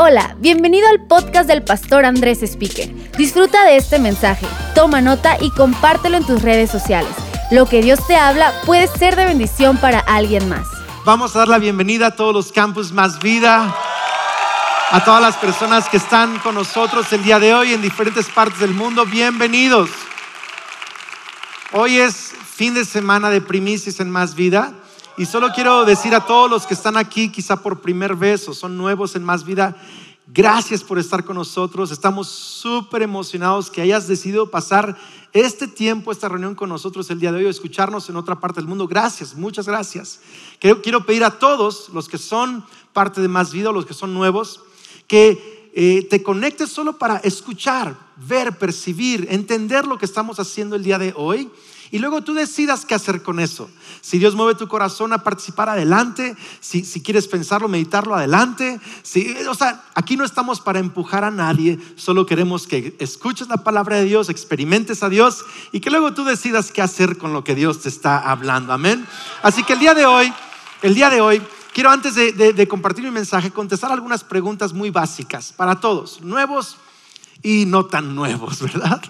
Hola, bienvenido al podcast del pastor Andrés Speaker. Disfruta de este mensaje, toma nota y compártelo en tus redes sociales. Lo que Dios te habla puede ser de bendición para alguien más. Vamos a dar la bienvenida a todos los campus Más Vida, a todas las personas que están con nosotros el día de hoy en diferentes partes del mundo. Bienvenidos. Hoy es fin de semana de primicias en Más Vida. Y solo quiero decir a todos los que están aquí, quizá por primer vez o son nuevos en Más Vida, gracias por estar con nosotros. Estamos súper emocionados que hayas decidido pasar este tiempo, esta reunión con nosotros el día de hoy, o escucharnos en otra parte del mundo. Gracias, muchas gracias. Quiero, pedir a todos los que son parte de Más Vida, los que son nuevos, que eh, te conectes solo para escuchar, ver, percibir, entender lo que estamos haciendo el día de hoy y luego tú decidas qué hacer con eso. Si Dios mueve tu corazón a participar adelante, si, quieres pensarlo, meditarlo adelante. Si, o sea, aquí no estamos para empujar a nadie, solo queremos que escuches la palabra de Dios, experimentes a Dios y que luego tú decidas qué hacer con lo que Dios te está hablando. Amén. Así que el día de hoy, el día de hoy, quiero antes de, de compartir mi mensaje contestar algunas preguntas muy básicas para todos, nuevos y no tan nuevos, ¿verdad?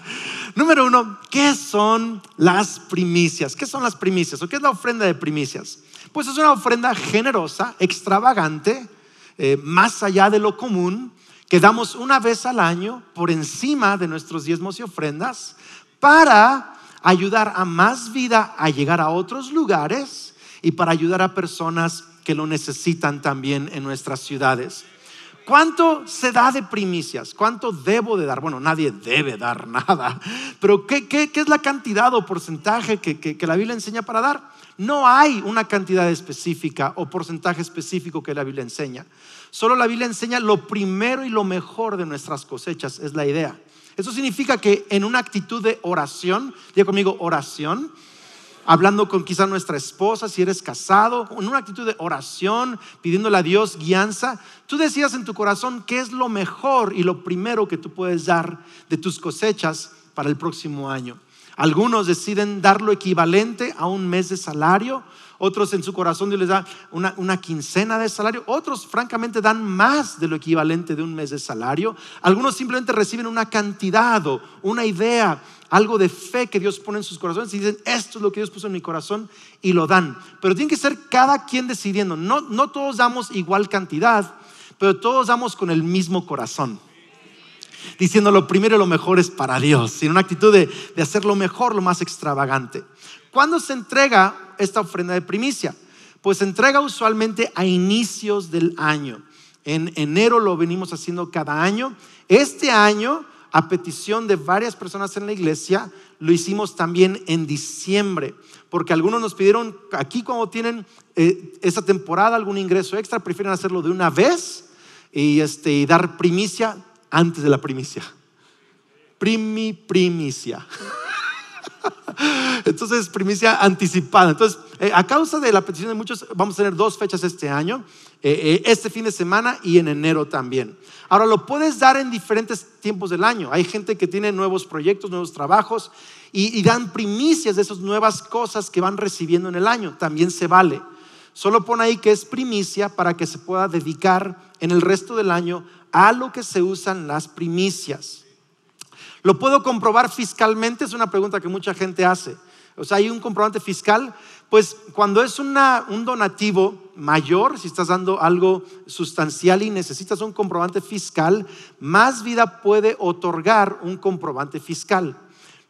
Número uno, ¿qué son las primicias? ¿Qué son las primicias? ¿O qué es la ofrenda de primicias? Pues es una ofrenda generosa, extravagante, eh, más allá de lo común, que damos una vez al año por encima de nuestros diezmos y ofrendas para ayudar a más vida a llegar a otros lugares y para ayudar a personas que lo necesitan también en nuestras ciudades. ¿Cuánto se da de primicias? ¿Cuánto debo de dar? Bueno, nadie debe dar nada, pero ¿qué, es la cantidad o porcentaje que, la Biblia enseña para dar? No hay una cantidad específica o porcentaje específico que la Biblia enseña. Solo la Biblia enseña lo primero y lo mejor de nuestras cosechas, es la idea. Eso significa que en una actitud de oración, diga conmigo oración, hablando con quizá nuestra esposa, si eres casado, en una actitud de oración, pidiéndole a Dios guianza, tú decías en tu corazón qué es lo mejor y lo primero que tú puedes dar de tus cosechas para el próximo año. Algunos deciden dar lo equivalente a un mes de salario, otros en su corazón Dios les da una, quincena de salario, otros francamente dan más de lo equivalente de un mes de salario, algunos simplemente reciben una cantidad o una idea algo de fe que Dios pone en sus corazones y dicen, esto es lo que Dios puso en mi corazón y lo dan. Pero tiene que ser cada quien decidiendo. No, no todos damos igual cantidad, pero todos damos con el mismo corazón. Diciendo lo primero y lo mejor es para Dios, en una actitud de, de hacer lo mejor, lo más extravagante. ¿Cuándo se entrega esta ofrenda de primicia? Pues se entrega usualmente a inicios del año. En enero lo venimos haciendo cada año. Este año a petición de varias personas en la iglesia, lo hicimos también en diciembre, porque algunos nos pidieron, aquí cuando tienen eh, esa temporada algún ingreso extra, prefieren hacerlo de una vez y, este, y dar primicia antes de la primicia. Primi primicia. Entonces, primicia anticipada. Entonces, eh, a causa de la petición de muchos, vamos a tener dos fechas este año, eh, este fin de semana y en enero también. Ahora, lo puedes dar en diferentes tiempos del año. Hay gente que tiene nuevos proyectos, nuevos trabajos y, dan primicias de esas nuevas cosas que van recibiendo en el año. También se vale. Solo pon ahí que es primicia para que se pueda dedicar en el resto del año a lo que se usan las primicias. ¿Lo puedo comprobar fiscalmente? Es una pregunta que mucha gente hace. O sea, hay un comprobante fiscal. Pues cuando es un donativo mayor, si estás dando algo sustancial y necesitas un comprobante fiscal, más vida puede otorgar un comprobante fiscal.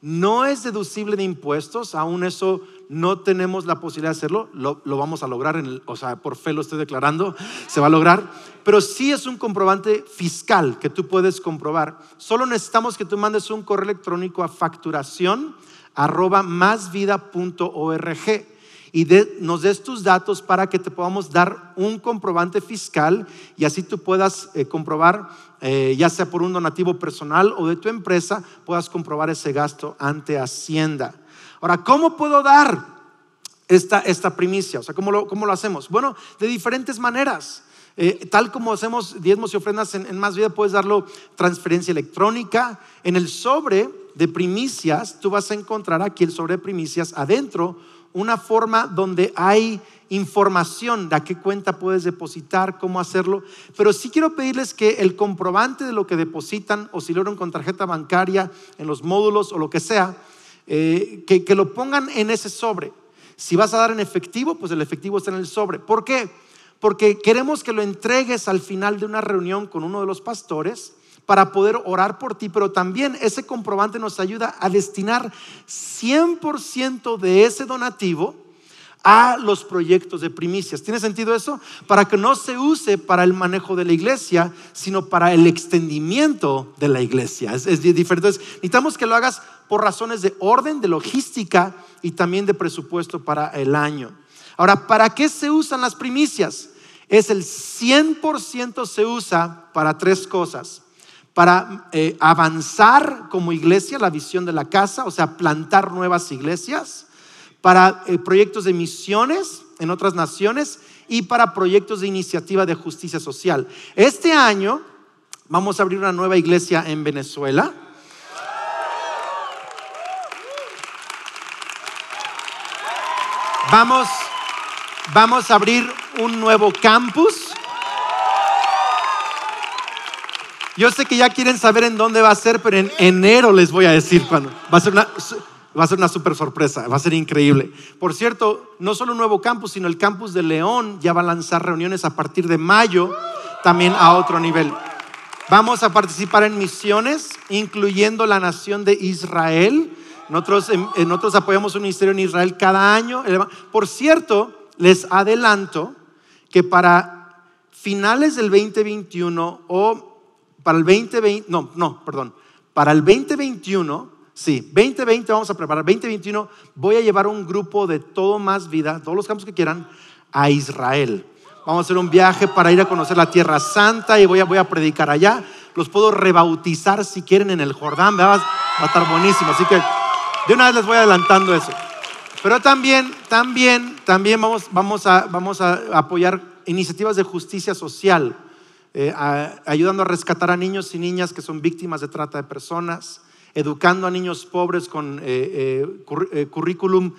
No es deducible de impuestos, aún eso no tenemos la posibilidad de hacerlo, lo, vamos a lograr, en o sea, por fe lo estoy declarando, se va a lograr, pero sí es un comprobante fiscal que tú puedes comprobar. Solo necesitamos que tú mandes un correo electrónico a facturación arroba y nos des tus datos para que te podamos dar un comprobante fiscal y así tú puedas eh, comprobar, eh, ya sea por un donativo personal o de tu empresa, puedas comprobar ese gasto ante Hacienda. Ahora, ¿cómo puedo dar esta, esta primicia? O sea, ¿cómo lo, ¿cómo lo hacemos? Bueno, de diferentes maneras. Eh, tal como hacemos diezmos y ofrendas en, en, Más Vida, puedes darlo transferencia electrónica. En el sobre de primicias, tú vas a encontrar aquí el sobre de primicias adentro una forma donde hay información de a qué cuenta puedes depositar, cómo hacerlo. Pero sí quiero pedirles que el comprobante de lo que depositan o si lo con tarjeta bancaria en los módulos o lo que sea, eh, que, que lo pongan en ese sobre. Si vas a dar en efectivo, pues el efectivo está en el sobre. ¿Por qué? Porque queremos que lo entregues al final de una reunión con uno de los pastores para poder orar por ti, pero también ese comprobante nos ayuda a destinar 100% de ese donativo a los proyectos de primicias. ¿Tiene sentido eso? Para que no se use para el manejo de la iglesia, sino para el extendimiento de la iglesia. Es, diferente. Entonces, necesitamos que lo hagas por razones de orden, de logística y también de presupuesto para el año. Ahora, ¿para qué se usan las primicias? Es el 100% se usa para tres cosas para eh, avanzar como iglesia la visión de la casa, o sea, plantar nuevas iglesias, para eh, proyectos de misiones en otras naciones y para proyectos de iniciativa de justicia social. Este año vamos a abrir una nueva iglesia en Venezuela. Vamos, vamos a abrir un nuevo campus Yo sé que ya quieren saber en dónde va a ser, pero en enero les voy a decir cuándo. Va a ser una, va a ser una super sorpresa, va a ser increíble. Por cierto, no solo un nuevo campus, sino el campus de León ya va a lanzar reuniones a partir de mayo, también a otro nivel. Vamos a participar en misiones, incluyendo la nación de Israel. Nosotros, nosotros apoyamos un ministerio en Israel cada año. Por cierto, les adelanto que para finales del 2021 o para el 2020, no, no, perdón, para el 2021, sí, 2020 vamos a preparar, 2021 voy a llevar un grupo de todo más vida, todos los campos que quieran, a Israel. Vamos a hacer un viaje para ir a conocer la Tierra Santa y voy a, voy a predicar allá. Los puedo rebautizar si quieren en el Jordán, va a estar buenísimo. Así que de una vez les voy adelantando eso. Pero también, también, también vamos, vamos, a, vamos a apoyar iniciativas de justicia social. Eh, ayudando a rescatar a niños y niñas que son víctimas de trata de personas, educando a niños pobres con eh, eh, currículum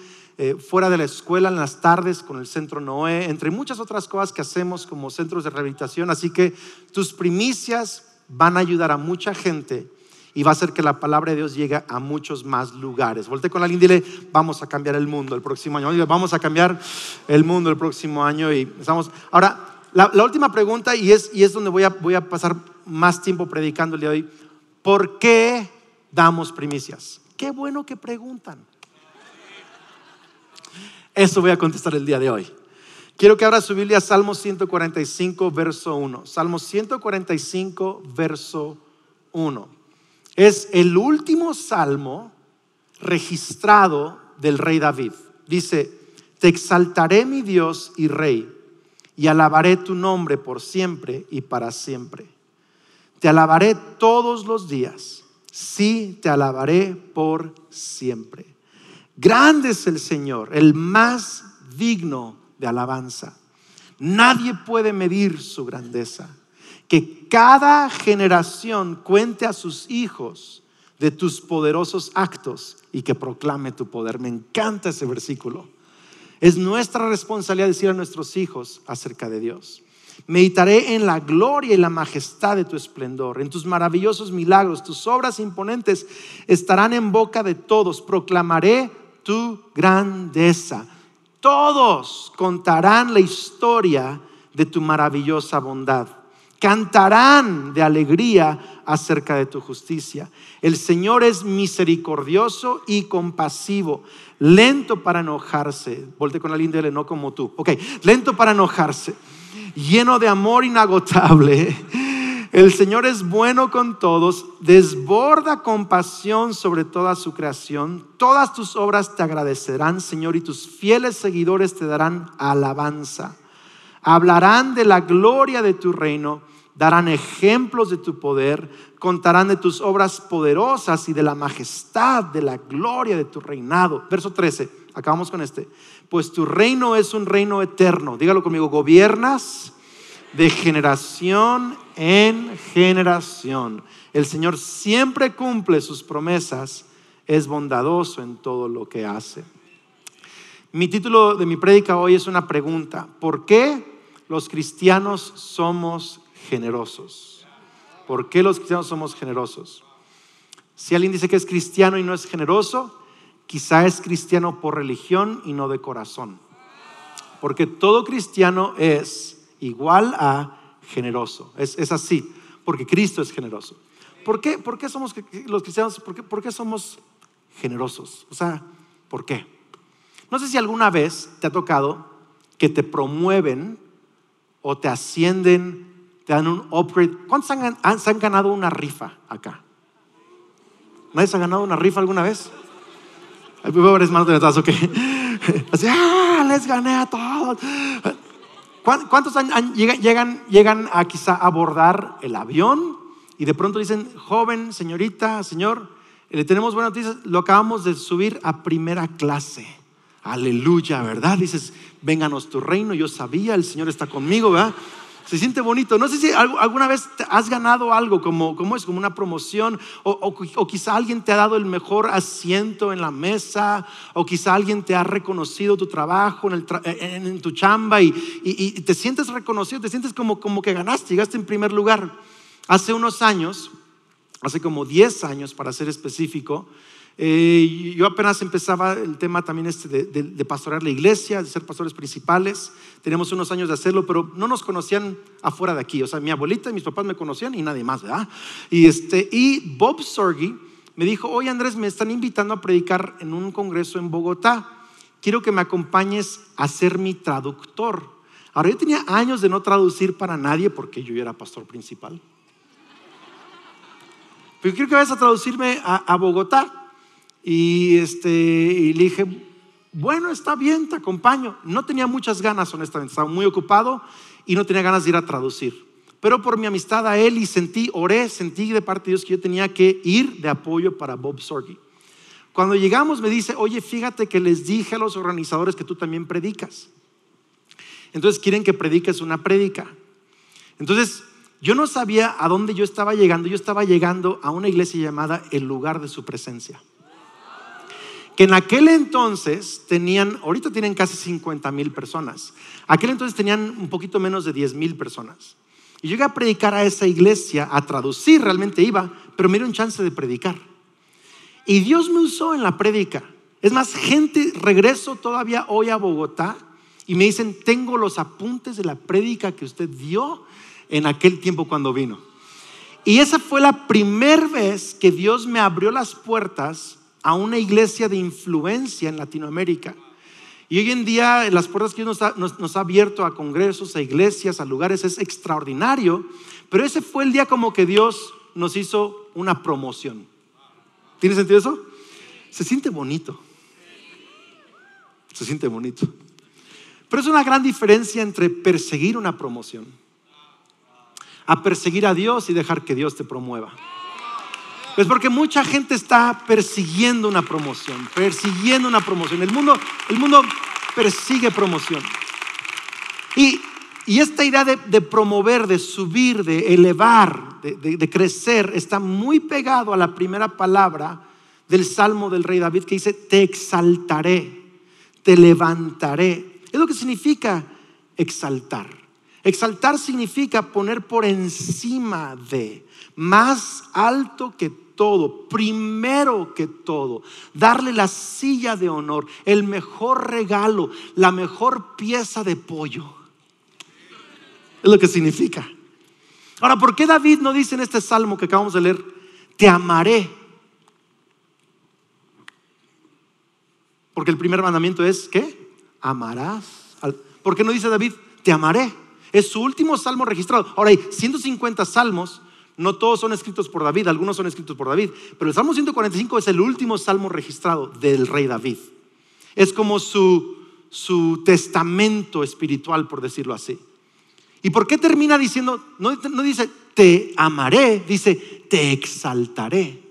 fuera de la escuela en las tardes con el Centro Noé, entre muchas otras cosas que hacemos como centros de rehabilitación. Así que tus primicias van a ayudar a mucha gente y va a hacer que la palabra de Dios llegue a muchos más lugares. Volte con la y dile, vamos a cambiar el mundo el próximo año. Vamos a cambiar el mundo el próximo año y estamos... Ahora, la, última pregunta, y es, y es donde voy a, voy a pasar más tiempo predicando el día de hoy. ¿Por qué damos primicias? Qué bueno que preguntan. Eso voy a contestar el día de hoy. Quiero que abra su Biblia a Salmo 145, verso 1. Salmo 145, verso 1. Es el último salmo registrado del rey David. Dice, te exaltaré mi Dios y rey y alabaré tu nombre por siempre y para siempre. Te alabaré todos los días, sí, te alabaré por siempre. Grande es el Señor, el más digno de alabanza. Nadie puede medir su grandeza. Que cada generación cuente a sus hijos de tus poderosos actos y que proclame tu poder. Me encanta ese versículo. Es nuestra responsabilidad decir a nuestros hijos acerca de Dios. Meditaré en la gloria y la majestad de tu esplendor, en tus maravillosos milagros, tus obras imponentes estarán en boca de todos. Proclamaré tu grandeza. Todos contarán la historia de tu maravillosa bondad. Cantarán de alegría acerca de tu justicia. El Señor es misericordioso y compasivo lento para enojarse. Volte con la linda no como tú. Ok, lento para enojarse, lleno de amor inagotable. El Señor es bueno con todos, desborda compasión sobre toda su creación. Todas tus obras te agradecerán, Señor, y tus fieles seguidores te darán alabanza. Hablarán de la gloria de tu reino darán ejemplos de tu poder, contarán de tus obras poderosas y de la majestad, de la gloria de tu reinado. Verso 13, acabamos con este. Pues tu reino es un reino eterno. Dígalo conmigo, gobiernas de generación en generación. El Señor siempre cumple sus promesas, es bondadoso en todo lo que hace. Mi título de mi prédica hoy es una pregunta. ¿Por qué los cristianos somos generosos? ¿Por qué los cristianos somos generosos? Si alguien dice que es cristiano y no es generoso, quizá es cristiano por religión y no de corazón. Porque todo cristiano es igual a generoso. Es, así, porque Cristo es generoso. ¿Por qué, por qué somos los cristianos? ¿Por qué, ¿Por qué somos generosos? O sea, ¿por qué? No sé si alguna vez te ha tocado que te promueven o te ascienden, te dan un upgrade. ¿Cuántos han, han ganado una rifa acá? ¿Nadie se ha ganado una rifa alguna vez? Hay pobres manos de netazo que así, ¡ah! Les gané a todos. ¿Cuántos llegan, llegan a quizá abordar el avión y de pronto dicen, joven, señorita, señor, le tenemos buenas noticias, lo acabamos de subir a primera clase. Aleluya, ¿verdad? Dices, vénganos tu reino, yo sabía, el Señor está conmigo, ¿verdad? Se siente bonito. No sé si alguna vez has ganado algo como, como es, como una promoción, o, quizá alguien te ha dado el mejor asiento en la mesa, o quizá alguien te ha reconocido tu trabajo en, tu chamba y, te sientes reconocido, te sientes como, como que ganaste, llegaste en primer lugar. Hace unos años, hace como 10 años para ser específico, eh, yo apenas empezaba el tema también este de, pastorear la iglesia, de ser pastores principales. Teníamos unos años de hacerlo, pero no nos conocían afuera de aquí. O sea, mi abuelita y mis papás me conocían y nadie más, ¿verdad? Y, este, y Bob Sorgi me dijo, oye Andrés, me están invitando a predicar en un congreso en Bogotá. Quiero que me acompañes a ser mi traductor. Ahora, yo tenía años de no traducir para nadie porque yo era pastor principal. Pero quiero que vayas a traducirme a Bogotá. Y, este, le dije, bueno, está bien, te acompaño. No tenía muchas ganas, honestamente, estaba muy ocupado y no tenía ganas de ir a traducir. Pero por mi amistad a él y sentí, oré, sentí de parte de Dios que yo tenía que ir de apoyo para Bob Sorgi. Cuando llegamos me dice, oye, fíjate que les dije a los organizadores que tú también predicas. Entonces quieren que prediques una prédica. Entonces yo no sabía a dónde yo estaba llegando. Yo estaba llegando a una iglesia llamada El lugar de su presencia que en aquel entonces tenían, ahorita tienen casi 50 mil personas, aquel entonces tenían un poquito menos de 10 mil personas. Y llegué a predicar a esa iglesia, a traducir, realmente iba, pero me dieron chance de predicar. Y Dios me usó en la prédica. Es más, gente, regreso todavía hoy a Bogotá y me dicen, tengo los apuntes de la prédica que usted dio en aquel tiempo cuando vino. Y esa fue la primera vez que Dios me abrió las puertas a una iglesia de influencia en Latinoamérica. Y hoy en día las puertas que Dios nos ha, abierto a congresos, a iglesias, a lugares es extraordinario, pero ese fue el día como que Dios nos hizo una promoción. ¿Tiene sentido eso? Se siente bonito. Se siente bonito. Pero es una gran diferencia entre perseguir una promoción a perseguir a Dios y dejar que Dios te promueva. Pues porque mucha gente está persiguiendo una promoción, persiguiendo una promoción. El mundo, el mundo persigue promoción. Y, esta idea de, promover, de subir, de elevar, de, crecer, está muy pegado a la primera palabra del Salmo del rey David que dice, te exaltaré, te levantaré. Es lo que significa exaltar. Exaltar significa poner por encima de, más alto que todo, primero que todo, darle la silla de honor, el mejor regalo, la mejor pieza de pollo. Es lo que significa. Ahora, ¿por qué David no dice en este salmo que acabamos de leer, te amaré? Porque el primer mandamiento es, ¿qué? Amarás. ¿Por qué no dice David, te amaré? Es su último salmo registrado. Ahora hay 150 salmos, no todos son escritos por David, algunos son escritos por David, pero el Salmo 145 es el último salmo registrado del rey David. Es como su, su testamento espiritual, por decirlo así. ¿Y por qué termina diciendo, no, no dice, te amaré, dice, te exaltaré?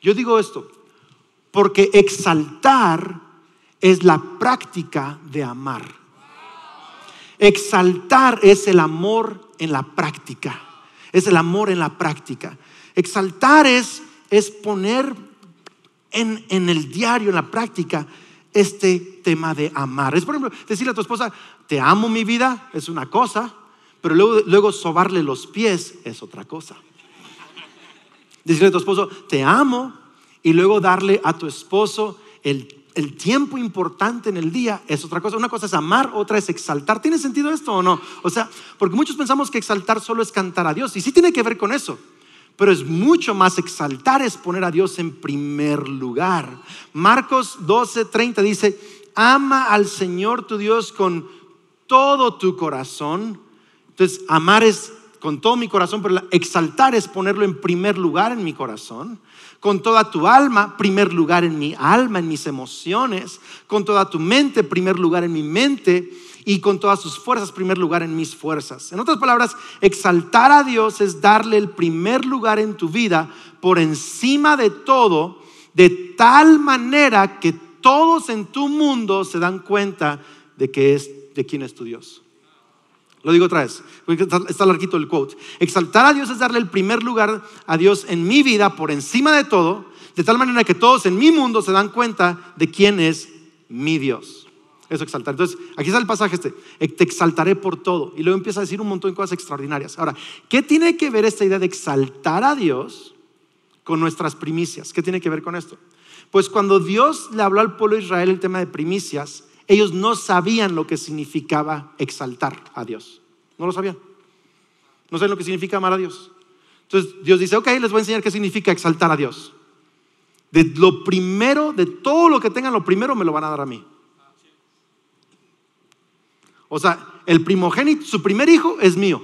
Yo digo esto, porque exaltar es la práctica de amar. Exaltar es el amor en la práctica. Es el amor en la práctica. Exaltar es, es poner en, en el diario, en la práctica, este tema de amar. Es, por ejemplo, decirle a tu esposa, te amo mi vida, es una cosa, pero luego, luego sobarle los pies es otra cosa. Decirle a tu esposo, te amo, y luego darle a tu esposo el, el tiempo importante en el día es otra cosa. Una cosa es amar, otra es exaltar. ¿Tiene sentido esto o no? O sea, porque muchos pensamos que exaltar solo es cantar a Dios, y sí tiene que ver con eso. Pero es mucho más exaltar, es poner a Dios en primer lugar. Marcos 12, 30 dice, ama al Señor tu Dios con todo tu corazón. Entonces, amar es con todo mi corazón, pero exaltar es ponerlo en primer lugar en mi corazón. Con toda tu alma, primer lugar en mi alma, en mis emociones. Con toda tu mente, primer lugar en mi mente y con todas sus fuerzas, primer lugar en mis fuerzas. En otras palabras, exaltar a Dios es darle el primer lugar en tu vida por encima de todo, de tal manera que todos en tu mundo se dan cuenta de que es de quién es tu Dios. Lo digo otra vez, está larguito el quote. Exaltar a Dios es darle el primer lugar a Dios en mi vida por encima de todo, de tal manera que todos en mi mundo se dan cuenta de quién es mi Dios. Eso exaltar. Entonces, aquí está el pasaje este. Te exaltaré por todo. Y luego empieza a decir un montón de cosas extraordinarias. Ahora, ¿qué tiene que ver esta idea de exaltar a Dios con nuestras primicias? ¿Qué tiene que ver con esto? Pues cuando Dios le habló al pueblo de Israel el tema de primicias, ellos no sabían lo que significaba exaltar a Dios. No lo sabían. No saben lo que significa amar a Dios. Entonces Dios dice, ok, les voy a enseñar qué significa exaltar a Dios. De lo primero, de todo lo que tengan, lo primero me lo van a dar a mí. O sea, el primogénito, su primer hijo es mío.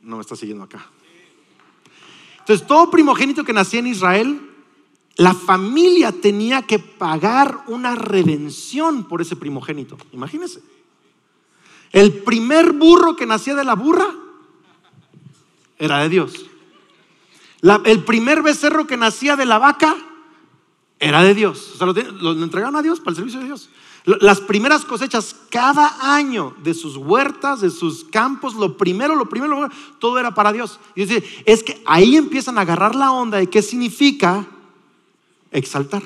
No me está siguiendo acá. Entonces, todo primogénito que nacía en Israel, la familia tenía que pagar una redención por ese primogénito. Imagínense. El primer burro que nacía de la burra era de Dios. el primer becerro que nacía de la vaca era de Dios. O sea, lo, entregaron a Dios para el servicio de Dios. Las primeras cosechas cada año de sus huertas, de sus campos, lo primero, lo primero, todo era para Dios. Dice, es que ahí empiezan a agarrar la onda de qué significa exaltar.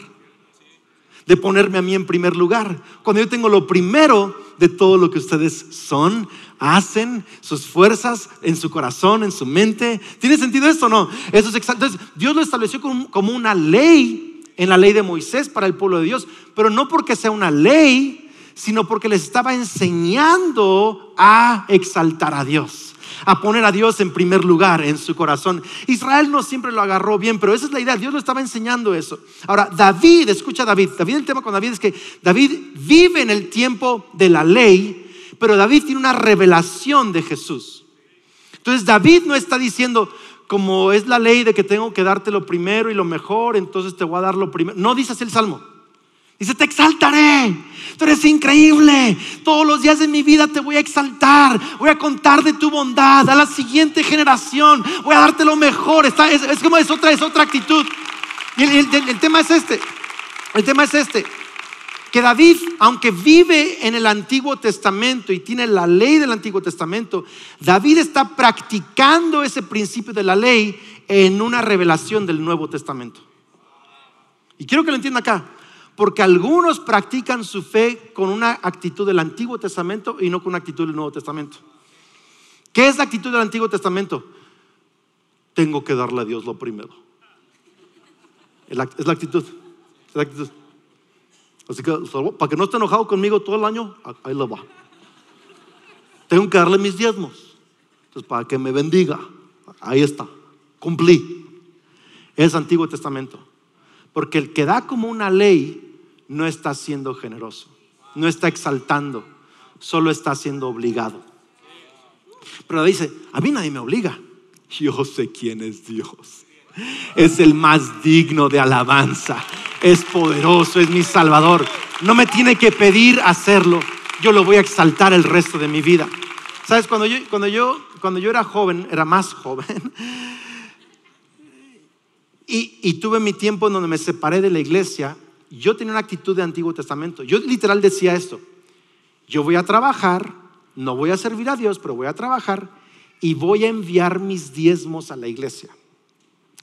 De ponerme a mí en primer lugar. Cuando yo tengo lo primero de todo lo que ustedes son, hacen, sus fuerzas en su corazón, en su mente. ¿Tiene sentido esto o no? Eso es. Entonces, Dios lo estableció como una ley en la ley de Moisés para el pueblo de Dios, pero no porque sea una ley, sino porque les estaba enseñando a exaltar a Dios, a poner a Dios en primer lugar en su corazón. Israel no siempre lo agarró bien, pero esa es la idea, Dios lo estaba enseñando eso. Ahora, David, escucha David, David el tema con David es que David vive en el tiempo de la ley, pero David tiene una revelación de Jesús. Entonces David no está diciendo, como es la ley de que tengo que darte lo primero y lo mejor, entonces te voy a dar lo primero. No dices el salmo. Dice, te exaltaré. Tú eres increíble. Todos los días de mi vida te voy a exaltar. Voy a contar de tu bondad a la siguiente generación. Voy a darte lo mejor. es, como es otra, es otra actitud. Y el tema es este. El tema es este que David, aunque vive en el Antiguo Testamento y tiene la ley del Antiguo Testamento, David está practicando ese principio de la ley en una revelación del Nuevo Testamento. Y quiero que lo entienda acá, porque algunos practican su fe con una actitud del Antiguo Testamento y no con una actitud del Nuevo Testamento. ¿Qué es la actitud del Antiguo Testamento? Tengo que darle a Dios lo primero. Es la, actitud. Así que, para que no esté enojado conmigo todo el año, ahí lo va. Tengo que darle mis diezmos. Entonces, para que me bendiga, ahí está. Cumplí. Es Antiguo Testamento. Porque el que da como una ley no está siendo generoso, no está exaltando, solo está siendo obligado. Pero dice, a mí nadie me obliga. Yo sé quién es Dios. Es el más digno de alabanza es poderoso, es mi Salvador. No me tiene que pedir hacerlo. Yo lo voy a exaltar el resto de mi vida. ¿Sabes? Cuando yo, cuando yo, cuando yo era joven, era más joven, y, tuve mi tiempo en donde me separé de la iglesia, yo tenía una actitud de Antiguo Testamento. Yo literal decía esto, yo voy a trabajar, no voy a servir a Dios, pero voy a trabajar y voy a enviar mis diezmos a la iglesia.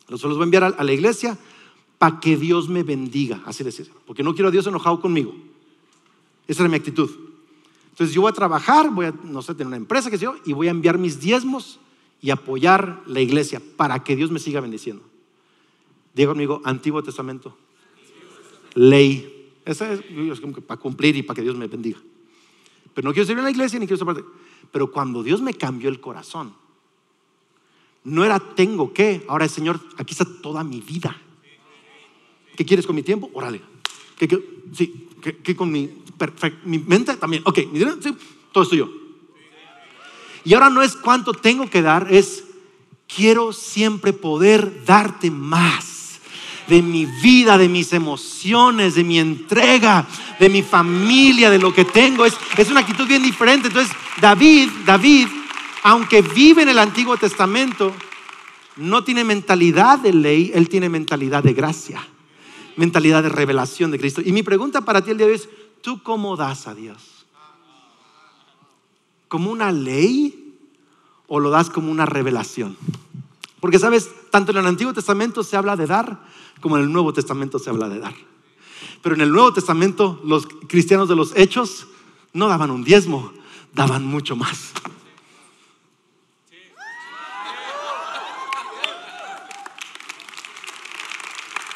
Los voy a enviar a la iglesia para que Dios me bendiga. Así decía, porque no quiero a Dios enojado conmigo. Esa era mi actitud. Entonces yo voy a trabajar, voy a, no sé, tener una empresa que yo, y voy a enviar mis diezmos y apoyar la iglesia para que Dios me siga bendiciendo. Diga conmigo, Antiguo Testamento. Ley. Esa es, para cumplir y para que Dios me bendiga. Pero no quiero servir en la iglesia ni quiero ser parte. Pero cuando Dios me cambió el corazón, no era tengo que, ahora el Señor, aquí está toda mi vida. ¿Qué quieres con mi tiempo? Órale. ¿Qué, sí, ¿qué, con mi, mi mente también? Ok, sí, todo es tuyo. Y ahora no es cuánto tengo que dar, es quiero siempre poder darte más de mi vida, de mis emociones, de mi entrega, de mi familia, de lo que tengo. Es, es una actitud bien diferente. Entonces, David, David, aunque vive en el Antiguo Testamento, no tiene mentalidad de ley, él tiene mentalidad de gracia mentalidad de revelación de Cristo. Y mi pregunta para ti el día de hoy es, ¿tú cómo das a Dios? ¿Como una ley o lo das como una revelación? Porque sabes, tanto en el Antiguo Testamento se habla de dar como en el Nuevo Testamento se habla de dar. Pero en el Nuevo Testamento los cristianos de los hechos no daban un diezmo, daban mucho más.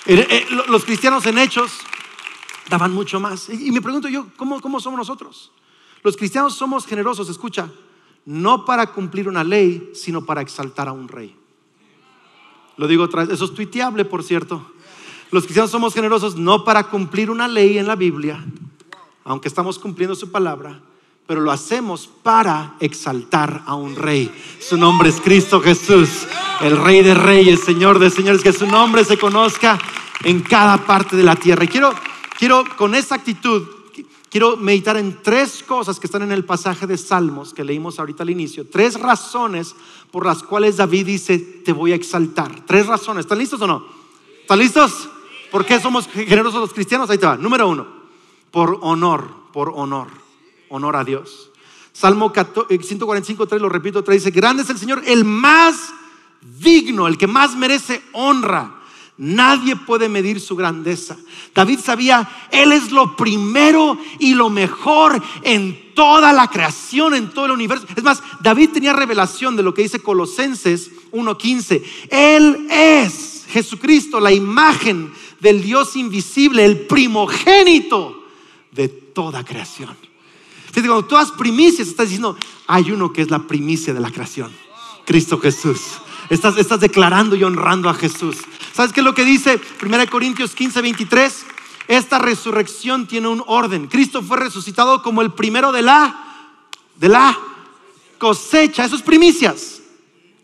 Eh, los cristianos en hechos daban mucho más. Y me pregunto yo, ¿cómo, ¿cómo somos nosotros? Los cristianos somos generosos, escucha, no para cumplir una ley, sino para exaltar a un rey. Lo digo otra vez, eso es tuiteable, por cierto. Los cristianos somos generosos no para cumplir una ley en la Biblia, aunque estamos cumpliendo su palabra, pero lo hacemos para exaltar a un rey. Su nombre es Cristo Jesús, el Rey de Reyes, Señor de Señores, que su nombre se conozca en cada parte de la tierra. Y quiero, quiero con esa actitud, quiero meditar en tres cosas que están en el pasaje de Salmos que leímos ahorita al inicio. Tres razones por las cuales David dice, te voy a exaltar. Tres razones. ¿Están listos o no? ¿Están listos? ¿Por qué somos generosos los cristianos? Ahí te va. Número uno, por honor, por honor honor a Dios. Salmo 145, 3, lo repito, 3 dice, grande es el Señor, el más digno, el que más merece honra. Nadie puede medir su grandeza. David sabía, Él es lo primero y lo mejor en toda la creación, en todo el universo. Es más, David tenía revelación de lo que dice Colosenses 1.15. Él es Jesucristo, la imagen del Dios invisible, el primogénito de toda creación. Fíjate, cuando tú das primicias, estás diciendo, hay uno que es la primicia de la creación, Cristo Jesús. Estás, declarando y honrando a Jesús. ¿Sabes qué es lo que dice 1 Corintios 15, 23? Esta resurrección tiene un orden. Cristo fue resucitado como el primero de la, de la cosecha. Eso es primicias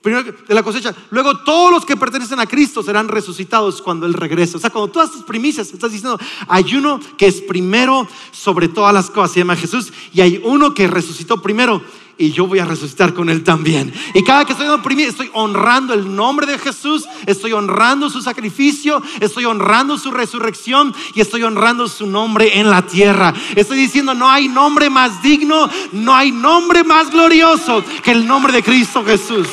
primero de la cosecha. Luego todos los que pertenecen a Cristo serán resucitados cuando Él regrese. O sea, cuando todas tus primicias estás diciendo, hay uno que es primero sobre todas las cosas, se llama Jesús, y hay uno que resucitó primero y yo voy a resucitar con Él también. Y cada que estoy dando estoy honrando el nombre de Jesús, estoy honrando su sacrificio, estoy honrando su resurrección y estoy honrando su nombre en la tierra. Estoy diciendo, no hay nombre más digno, no hay nombre más glorioso que el nombre de Cristo Jesús.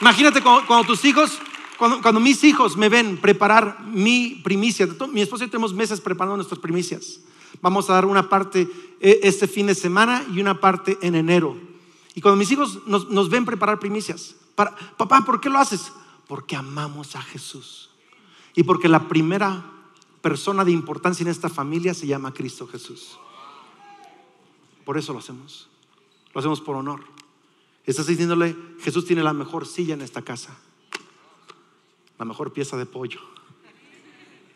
Imagínate cuando, tus hijos, cuando, mis hijos me ven preparar mi primicia, mi esposo y yo tenemos meses preparando nuestras primicias. Vamos a dar una parte eh, este fin de semana y una parte en enero. Y cuando mis hijos nos, ven preparar primicias, para, papá, ¿por qué lo haces? Porque amamos a Jesús. Y porque la primera persona de importancia en esta familia se llama Cristo Jesús. Por eso lo hacemos. Lo hacemos por honor. Estás diciéndole, Jesús tiene la mejor silla en esta casa, la mejor pieza de pollo.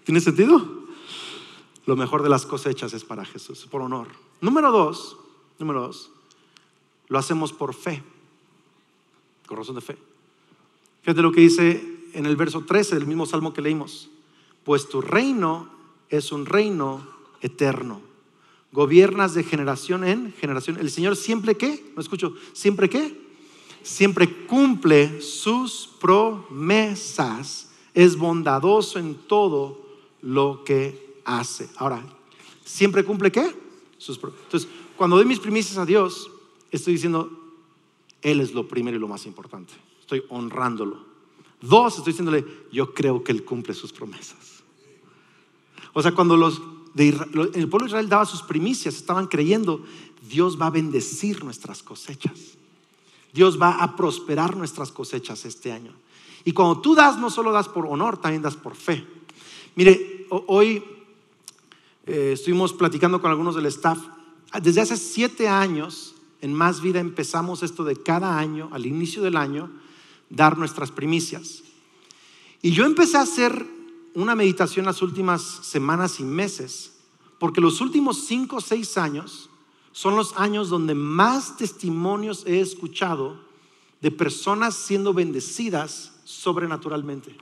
¿Tiene sentido? Lo mejor de las cosechas es para Jesús, por honor. Número dos, número dos, lo hacemos por fe, con razón de fe. Fíjate lo que dice en el verso 13 del mismo salmo que leímos. Pues tu reino es un reino eterno Gobiernas de generación en generación. El Señor siempre que, no escucho, siempre que, siempre cumple sus promesas. Es bondadoso en todo lo que hace. Ahora, ¿siempre cumple qué? Sus Entonces, cuando doy mis primicias a Dios, estoy diciendo, Él es lo primero y lo más importante. Estoy honrándolo. Dos, estoy diciéndole, yo creo que Él cumple sus promesas. O sea, cuando los el pueblo de Israel daba sus primicias, estaban creyendo, Dios va a bendecir nuestras cosechas. Dios va a prosperar nuestras cosechas este año. Y cuando tú das, no solo das por honor, también das por fe. Mire, hoy eh, estuvimos platicando con algunos del staff. Desde hace siete años, en Más Vida empezamos esto de cada año, al inicio del año, dar nuestras primicias. Y yo empecé a hacer una meditación las últimas semanas y meses, porque los últimos cinco o seis años son los años donde más testimonios he escuchado de personas siendo bendecidas sobrenaturalmente.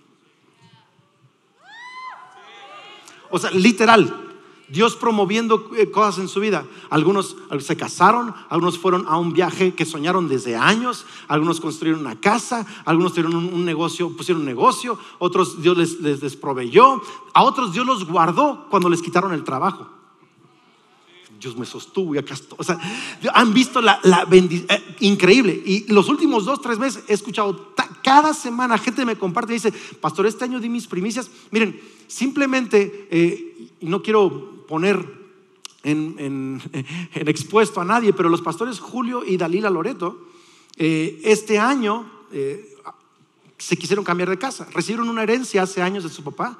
O sea, literal, Dios promoviendo eh, cosas en su vida. Algunos se casaron, algunos fueron a un viaje que soñaron desde años, algunos construyeron una casa, algunos tuvieron un, negocio, pusieron un negocio, otros Dios les, les, desproveyó, a otros Dios los guardó cuando les quitaron el trabajo. Dios me sostuvo y acá estoy. O sea, han visto la, bendición eh, increíble. Y los últimos dos, tres meses he escuchado cada semana gente me comparte y dice, pastor, este año di mis primicias. Miren, simplemente, eh, y no quiero poner en, expuesto a nadie, pero los pastores Julio y Dalila Loreto, eh, este año se quisieron cambiar de casa. Recibieron una herencia hace años de su papá,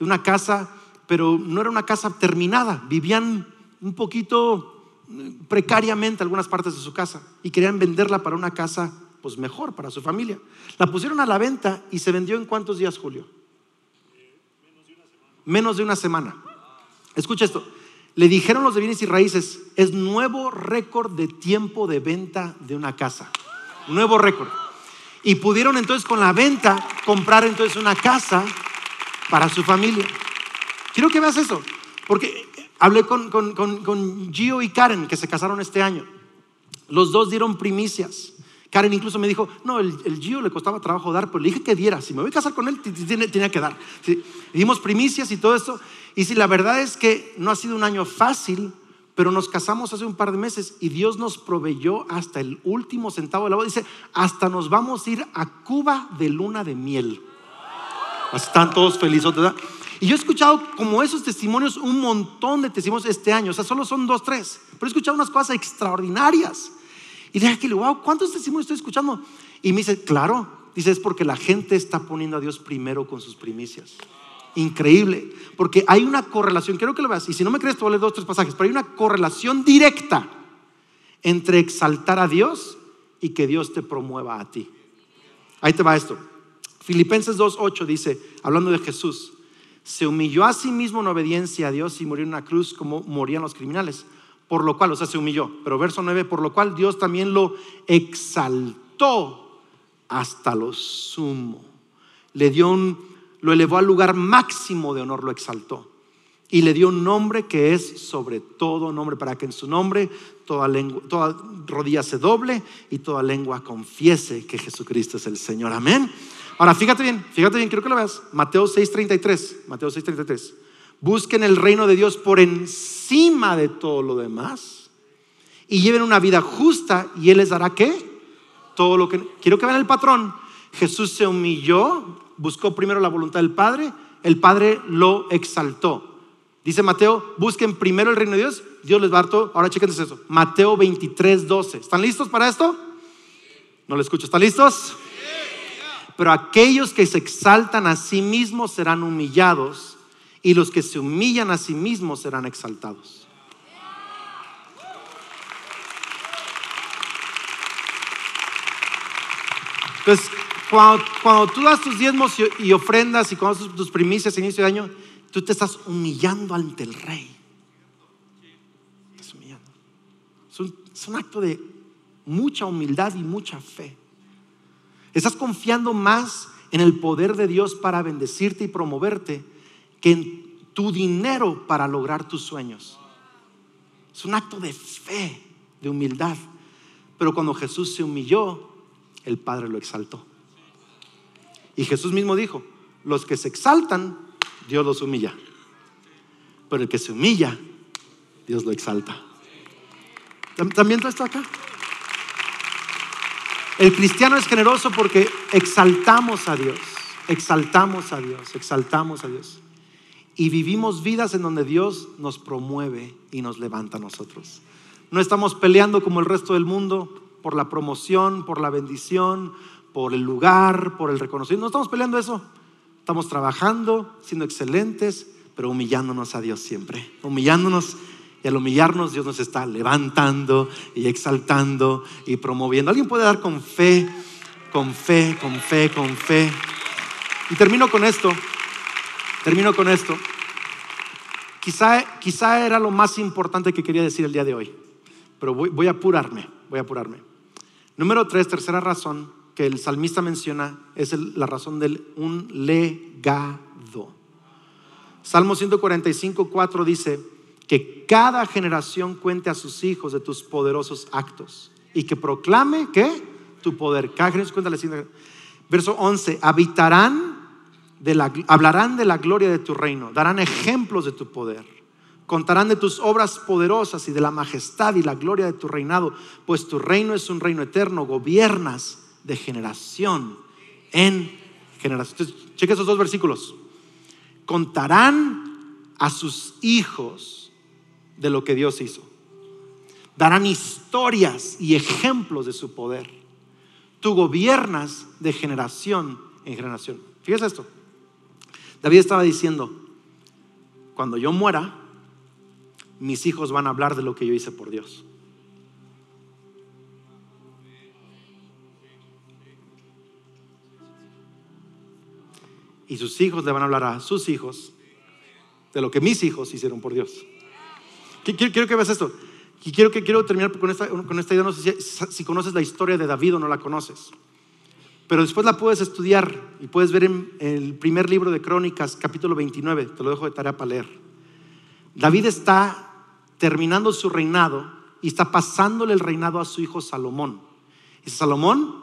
una casa, pero no era una casa terminada. Vivían un poquito eh, precariamente algunas partes de su casa y querían venderla para una casa pues mejor para su familia. La pusieron a la venta y se vendió en cuántos días, Julio? Menos de una semana. Escucha esto. Le dijeron los de bienes y raíces, es nuevo récord de tiempo de venta de una casa. Nuevo récord. Y pudieron entonces con la venta comprar entonces una casa para su familia. Quiero que veas eso, porque Hablé con, con, Gio y Karen, que se casaron este año. Los dos dieron primicias. Karen incluso me dijo, no, el, Gio le costaba trabajo dar, pero le dije que diera. Si me voy a casar con él, tenía que dar. Dimos primicias y todo eso. Y si la verdad es que no ha sido un año fácil, pero nos casamos hace un par de meses y Dios nos proveyó hasta el último centavo de la boda. Dice, hasta nos vamos a ir a Cuba de luna de miel. Están todos felices, ¿verdad? Y yo he escuchado como esos testimonios, un montón de testimonios este año, o sea, solo son dos, tres, pero he escuchado unas cosas extraordinarias. Y dije, que wow, ¿cuántos testimonios estoy escuchando? Y me dice, claro, dice, es porque la gente está poniendo a Dios primero con sus primicias. Increíble, porque hay una correlación, quiero que lo veas, y si no me crees, te voy a leer dos, tres pasajes, pero hay una correlación directa entre exaltar a Dios y que Dios te promueva a ti. Ahí te va esto. Filipenses 2.8 dice, hablando de Jesús, se humilló a sí mismo en obediencia a Dios y murió en una cruz como morían los criminales. Por lo cual, o sea, se humilló. Pero verso 9, por lo cual Dios también lo exaltó hasta lo sumo. Le dio un, lo elevó al lugar máximo de honor, lo exaltó. Y le dio un nombre que es sobre todo nombre, para que en su nombre toda, lengua, toda rodilla se doble y toda lengua confiese que Jesucristo es el Señor. Amén. Ahora, fíjate bien, fíjate bien, quiero que lo veas. Mateo 6:33, Mateo 6:33. Busquen el reino de Dios por encima de todo lo demás y lleven una vida justa y Él les dará qué? Todo lo que... Quiero que vean el patrón. Jesús se humilló, buscó primero la voluntad del Padre, el Padre lo exaltó. Dice Mateo, busquen primero el reino de Dios, Dios les va a dar todo. Ahora chequen eso. Mateo 23, 12. ¿Están listos para esto? No lo escucho. ¿Están listos? Pero aquellos que se exaltan a sí mismos serán humillados y los que se humillan a sí mismos serán exaltados. Entonces, cuando, tú das tus diezmos y, ofrendas y cuando tus primicias a inicio de año, tú te estás humillando ante el rey. Estás humillando. es un acto de mucha humildad y mucha fe. Estás confiando más en el poder de Dios para bendecirte y promoverte que tu dinero para lograr tus sueños. Es un acto de fe, de humildad. Pero cuando Jesús se humilló, el Padre lo exaltó. Y Jesús mismo dijo, los que se exaltan, Dios los humilla. Pero el que se humilla, Dios lo exalta. ¿También está acá? El cristiano es generoso porque exaltamos a Dios, exaltamos a Dios, exaltamos a Dios. Y vivimos vidas en donde Dios nos promueve y nos levanta a nosotros. No estamos peleando como el resto del mundo por la promoción, por la bendición, por el lugar, por el reconocimiento. No estamos peleando eso. Estamos trabajando, siendo excelentes, pero humillándonos a Dios siempre. Humillándonos y al humillarnos Dios nos está levantando y exaltando y promoviendo. ¿Alguien puede dar con fe, con fe, con fe, con fe? Y termino con esto. Termino con esto. Quizá, quizá era lo más importante que quería decir el día de hoy, pero voy, a apurarme, voy a apurarme. Número tres, tercera razón que el salmista menciona es la razón del un legado. Salmo 145, 4 dice que cada generación cuente a sus hijos de tus poderosos actos y que proclame que tu poder. Cada generación cuenta Verso 11, habitarán, de la, hablarán de la gloria de tu reino, darán ejemplos de tu poder, contarán de tus obras poderosas y de la majestad y la gloria de tu reinado, pues tu reino es un reino eterno, gobiernas de generación en generación. Cheque esos dos versículos. Contarán a sus hijos de lo que Dios hizo. Darán historias y ejemplos de su poder. Tú gobiernas de generación en generación. Fíjese esto. David estaba diciendo, cuando yo muera, mis hijos van a hablar de lo que yo hice por Dios. y sus hijos le van a hablar a sus hijos de lo que mis hijos hicieron por Dios. Quiero, que veas esto. Y quiero, que, quiero terminar con esta, con esta idea. No sé si, si, conoces la historia de David o no la conoces. Pero después la puedes estudiar y puedes ver en el primer libro de Crónicas, capítulo 29. Te lo dejo de tarea para leer. David está terminando su reinado y está pasándole el reinado a su hijo Salomón. Y Salomón,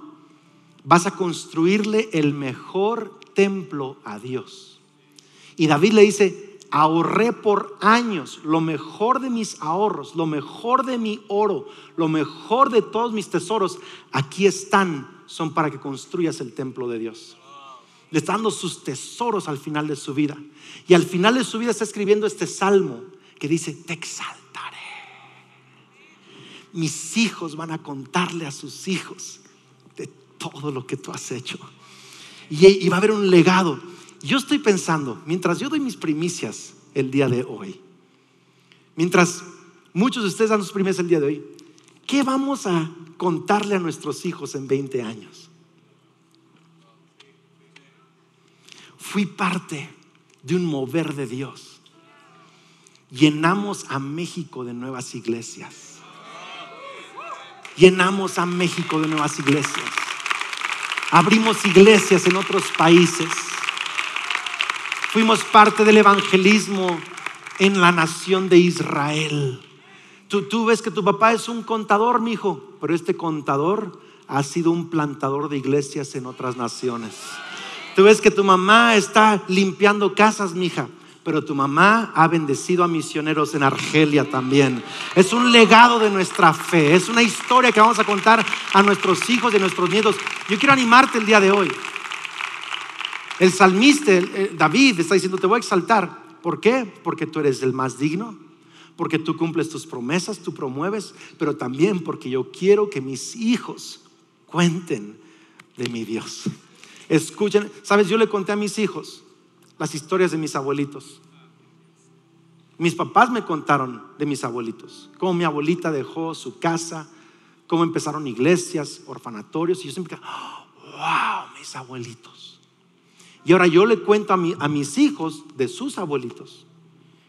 vas a construirle el mejor templo a Dios. Y David le dice, ahorré por años lo mejor de mis ahorros, lo mejor de mi oro, lo mejor de todos mis tesoros, aquí están, son para que construyas el templo de Dios. Le está dando sus tesoros al final de su vida. Y al final de su vida está escribiendo este salmo que dice, te exaltaré. Mis hijos van a contarle a sus hijos de todo lo que tú has hecho y, va a haber un legado. Yo estoy pensando, mientras yo doy mis primicias el día de hoy, mientras muchos de ustedes dan sus primicias el día de hoy, ¿qué vamos a contarle a nuestros hijos en 20 años? Fui parte de un mover de Dios. Llenamos a México de nuevas iglesias. Llenamos a México de nuevas iglesias. Abrimos iglesias en otros países. Fuimos parte del evangelismo en la nación de Israel. Tú, ves que tu papá es un contador, mi hijo, pero este contador ha sido un plantador de iglesias en otras naciones. Tú ves que tu mamá está limpiando casas, mija, pero tu mamá ha bendecido a misioneros en Argelia también. Es un legado de nuestra fe, es una historia que vamos a contar a nuestros hijos y a nuestros nietos. Yo quiero animarte el día de hoy. El salmista, David, está diciendo, te voy a exaltar. ¿Por qué? Porque tú eres el más digno, porque tú cumples tus promesas, tú promueves, pero también porque yo quiero que mis hijos cuenten de mi Dios. Escuchen, sabes, yo le conté a mis hijos, las historias de mis abuelitos. Mis papás me contaron de mis abuelitos, cómo mi abuelita dejó su casa, cómo empezaron iglesias, orfanatorios, y yo siempre, wow, mis abuelitos. Y ahora yo le cuento a, a mis hijos de sus abuelitos.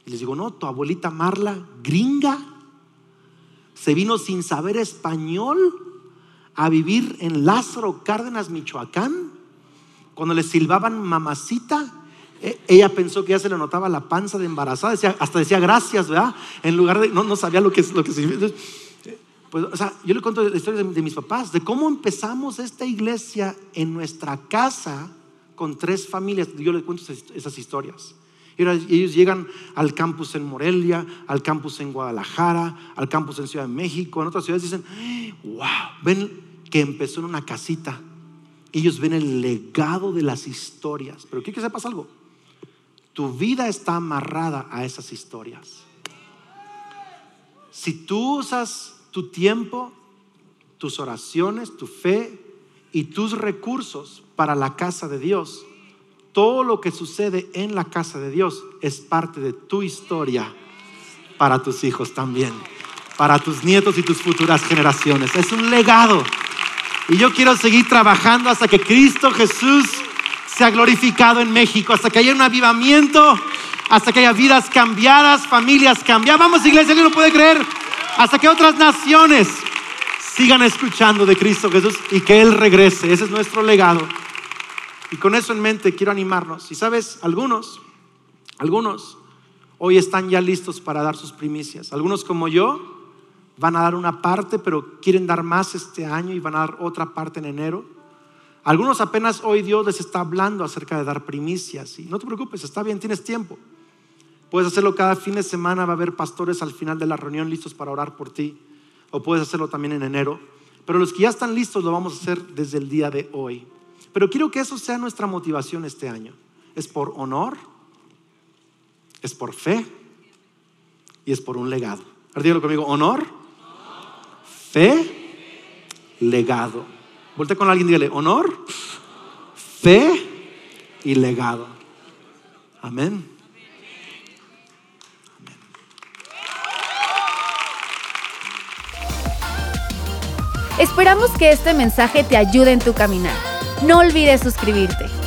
Y les digo, no, tu abuelita Marla, gringa, se vino sin saber español a vivir en Lázaro Cárdenas, Michoacán. Cuando le silbaban mamacita, e, ella pensó que ya se le notaba la panza de embarazada, hasta decía gracias, ¿verdad? En lugar de, no, no sabía lo que, lo que significa. Pues, o sea, yo le cuento la historia de, mis papás, de cómo empezamos esta iglesia en nuestra casa con tres familias. Yo les cuento esas, historias. Ellos llegan al campus en Morelia, al campus en Guadalajara, al campus en Ciudad de México, en otras ciudades, dicen, wow, ven que empezó en una casita. Ellos ven el legado de las historias. Pero quiero que sepas algo. Tu vida está amarrada a esas historias. Si tú usas tu tiempo, tus oraciones, tu fe y tus recursos para la casa de Dios, todo lo que sucede en la casa de Dios es parte de tu historia para tus hijos también, para tus nietos y tus futuras generaciones. Es un legado. Y yo quiero seguir trabajando hasta que Cristo Jesús sea glorificado en México, hasta que haya un avivamiento, hasta que haya vidas cambiadas, familias cambiadas. Vamos, iglesia, ¿alguien lo puede creer? Hasta que otras naciones sigan escuchando de Cristo Jesús y que Él regrese. Ese es nuestro legado. Y con eso en mente quiero animarnos. Y sabes, algunos, algunos hoy están ya listos para dar sus primicias. Algunos como yo van a dar una parte, pero quieren dar más este año y van a dar otra parte en enero. Algunos apenas hoy Dios les está hablando acerca de dar primicias. Y no te preocupes, está bien, tienes tiempo. Puedes hacerlo cada fin de semana, va a haber pastores al final de la reunión listos para orar por ti. O puedes hacerlo también en enero. Pero los que ya están listos lo vamos a hacer desde el día de hoy. Pero quiero que eso sea nuestra motivación este año. Es por honor, es por fe y es por un legado. Dígalo conmigo, honor, fe, legado. Volte con alguien y dígale, honor, fe y legado. Amén. Esperamos que este mensaje te ayude en tu caminar. No olvides suscribirte.